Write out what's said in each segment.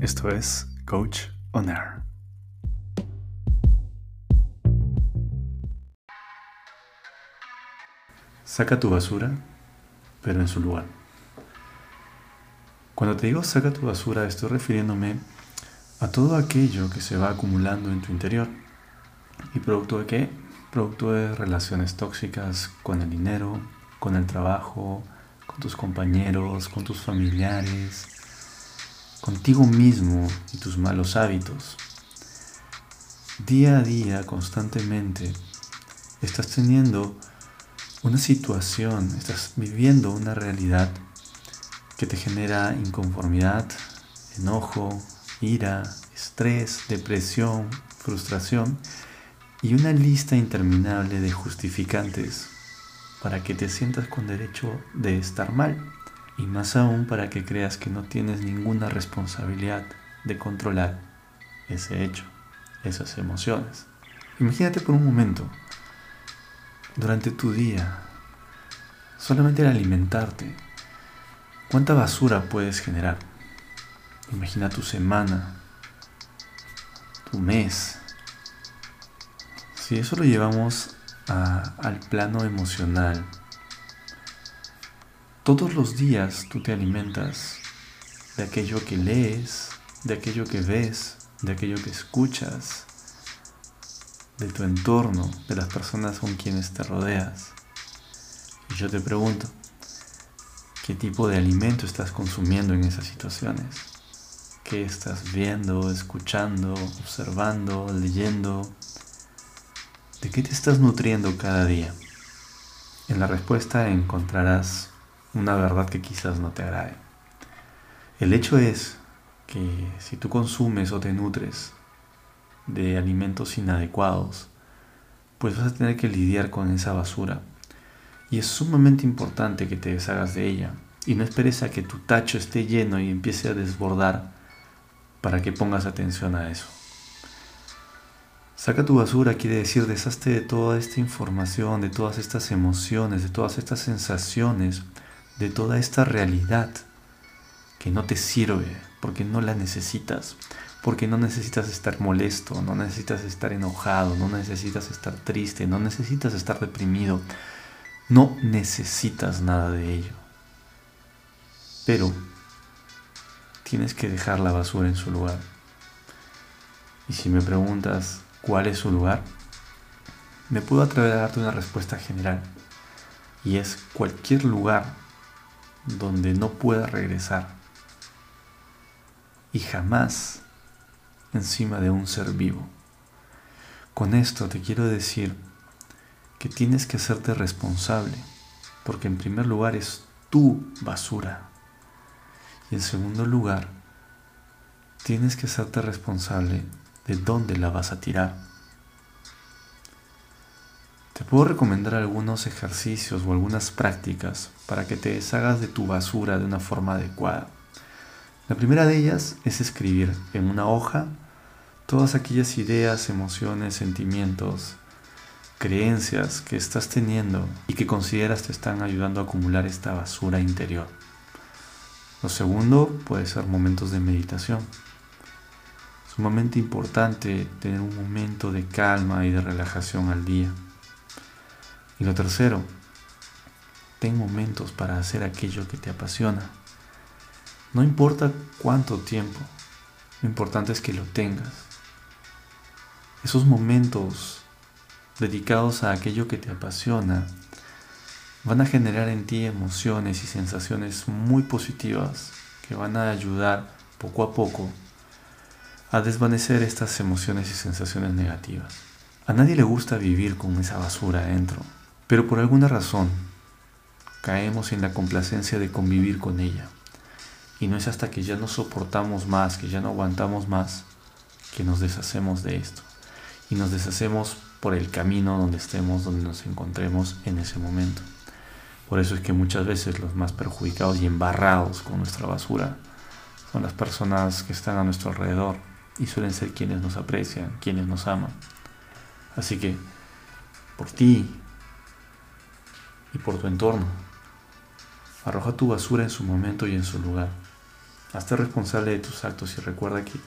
Esto es Coach On Air. Saca tu basura, pero en su lugar. Cuando te digo saca tu basura, estoy refiriéndome a todo aquello que se va acumulando en tu interior. ¿Y producto de qué? Producto de relaciones tóxicas con el dinero, con el trabajo, con tus compañeros, con tus familiares, contigo mismo y tus malos hábitos. Día a día, constantemente, estás teniendo una situación, estás viviendo una realidad que te genera inconformidad, enojo, ira, estrés, depresión, frustración y una lista interminable de justificantes para que te sientas con derecho de estar mal y más aún para que creas que no tienes ninguna responsabilidad de controlar ese hecho, esas emociones. Imagínate por un momento, durante tu día, solamente al alimentarte, ¿cuánta basura puedes generar? Imagina tu semana, tu mes. Si eso lo llevamos al plano emocional, todos los días tú te alimentas de aquello que lees, de aquello que ves, de aquello que escuchas, de tu entorno, de las personas con quienes te rodeas. Y yo te pregunto, ¿qué tipo de alimento estás consumiendo en esas situaciones? ¿Qué estás viendo, escuchando, observando, leyendo? ¿De qué te estás nutriendo cada día? En la respuesta encontrarás una verdad que quizás no te agrade. El hecho es que si tú consumes o te nutres de alimentos inadecuados, pues vas a tener que lidiar con esa basura. Y es sumamente importante que te deshagas de ella. Y no esperes a que tu tacho esté lleno y empiece a desbordar para que pongas atención a eso. Saca tu basura quiere decir deshazte de toda esta información, de todas estas emociones, de todas estas sensaciones de toda esta realidad que no te sirve, porque no la necesitas, porque no necesitas estar molesto, no necesitas estar enojado, no necesitas estar triste, no necesitas estar deprimido, no necesitas nada de ello. Pero tienes que dejar la basura en su lugar. Y si me preguntas cuál es su lugar, me puedo atrever a darte una respuesta general. Y es cualquier lugar donde no pueda regresar y jamás encima de un ser vivo. Con esto te quiero decir que tienes que hacerte responsable, porque en primer lugar es tu basura y en segundo lugar tienes que hacerte responsable de dónde la vas a tirar. Te puedo recomendar algunos ejercicios o algunas prácticas para que te deshagas de tu basura de una forma adecuada. La primera de ellas es escribir en una hoja todas aquellas ideas, emociones, sentimientos, creencias que estás teniendo y que consideras te están ayudando a acumular esta basura interior. Lo segundo puede ser momentos de meditación. Sumamente importante tener un momento de calma y de relajación al día. Y lo tercero, ten momentos para hacer aquello que te apasiona. No importa cuánto tiempo, lo importante es que lo tengas. Esos momentos dedicados a aquello que te apasiona van a generar en ti emociones y sensaciones muy positivas que van a ayudar poco a poco a desvanecer estas emociones y sensaciones negativas. A nadie le gusta vivir con esa basura adentro. Pero por alguna razón caemos en la complacencia de convivir con ella. Y no es hasta que ya no soportamos más, que ya no aguantamos más, que nos deshacemos de esto. Y nos deshacemos por el camino donde estemos, donde nos encontremos en ese momento. Por eso es que muchas veces los más perjudicados y embarrados con nuestra basura son las personas que están a nuestro alrededor y suelen ser quienes nos aprecian, quienes nos aman. Así que por ti, por tu entorno. Arroja tu basura en su momento y en su lugar. Hazte responsable de tus actos y recuerda que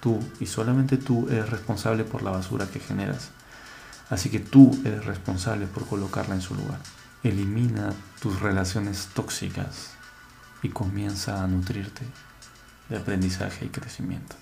tú y solamente tú eres responsable por la basura que generas. Así que tú eres responsable por colocarla en su lugar. Elimina tus relaciones tóxicas y comienza a nutrirte de aprendizaje y crecimiento.